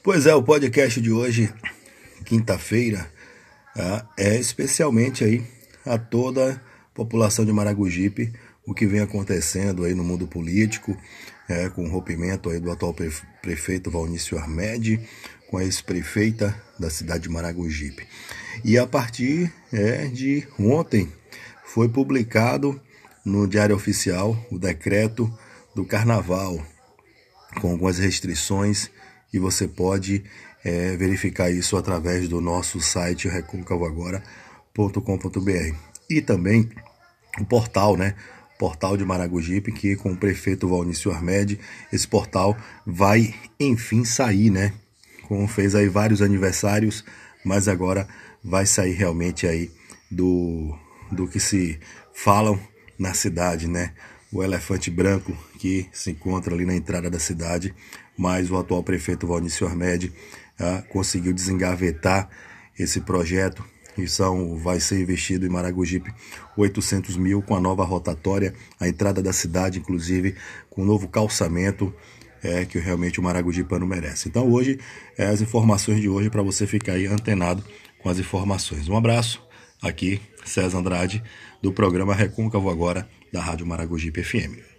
Pois é, o podcast de hoje, quinta-feira, ah, é especialmente aí a toda a população de Maragogipe, o que vem acontecendo aí no mundo político, é, com o rompimento aí do atual prefeito Valnício Armed, com a ex-prefeita da cidade de Maragogipe. E a partir é, de ontem foi publicado no Diário Oficial o decreto do Carnaval, com algumas restrições e você pode é, verificar isso através do nosso site reconcavoagora.com.br e também o portal, né? Portal de Maragogipe, que com o prefeito Valnício Armed, esse portal vai enfim sair, né? Como fez aí vários aniversários, mas agora vai sair realmente aí do, do que se falam na cidade, né? O elefante branco que se encontra ali na entrada da cidade mas o atual prefeito Valnício Armed ah, conseguiu desengavetar esse projeto e são, vai ser investido em Maragogipe 800 mil com a nova rotatória, a entrada da cidade, inclusive, com o novo calçamento é, que realmente o Maragogipano merece. Então hoje, é, as informações de hoje para você ficar aí antenado com as informações. Um abraço, aqui César Andrade, do programa Recôncavo Agora, da Rádio Maragogipe FM.